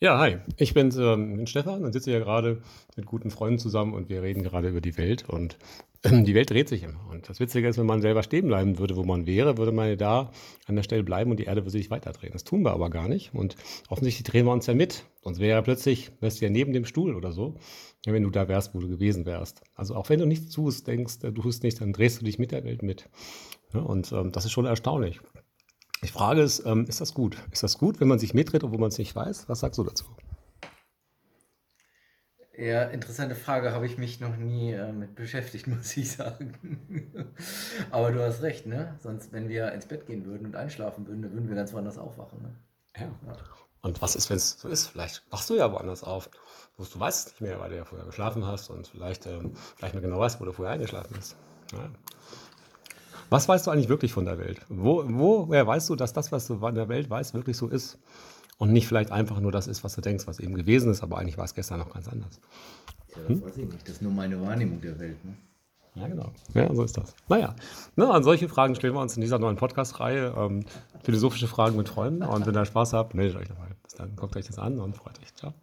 Ja, hi. Ich bin, ähm, Stefan und sitze hier gerade mit guten Freunden zusammen und wir reden gerade über die Welt und ähm, die Welt dreht sich immer. Und das Witzige ist, wenn man selber stehen bleiben würde, wo man wäre, würde man ja da an der Stelle bleiben und die Erde würde sich weiterdrehen. Das tun wir aber gar nicht. Und offensichtlich drehen wir uns ja mit. Sonst wäre ja plötzlich, wärst du ja neben dem Stuhl oder so, wenn du da wärst, wo du gewesen wärst. Also auch wenn du nichts tust, denkst, äh, du tust nichts, dann drehst du dich mit der Welt mit. Ja, und ähm, das ist schon erstaunlich. Ich frage es, ähm, ist das gut? Ist das gut, wenn man sich mitdreht, obwohl man es nicht weiß? Was sagst du dazu? Ja, interessante Frage, habe ich mich noch nie äh, mit beschäftigt, muss ich sagen. Aber du hast recht, ne? Sonst, wenn wir ins Bett gehen würden und einschlafen würden, dann würden wir ganz woanders aufwachen, ne? Ja. ja. Und was ist, wenn es so ist? Vielleicht wachst du ja woanders auf. Du weißt es nicht mehr, weil du ja vorher geschlafen hast und vielleicht, ähm, vielleicht mehr genau weißt, wo du vorher eingeschlafen bist. Ja. Was weißt du eigentlich wirklich von der Welt? Wo, woher weißt du, dass das, was du von der Welt weißt, wirklich so ist? Und nicht vielleicht einfach nur das ist, was du denkst, was eben gewesen ist, aber eigentlich war es gestern noch ganz anders. Ja, das hm? weiß ich nicht. Das ist nur meine Wahrnehmung der Welt. Ne? Ja, genau. Ja, so ist das. Naja, Na, an solche Fragen stellen wir uns in dieser neuen Podcast-Reihe. Ähm, philosophische Fragen mit Freunden. Und wenn ihr Spaß habt, meldet euch dabei. Bis dann, guckt euch das an und freut euch. Ciao.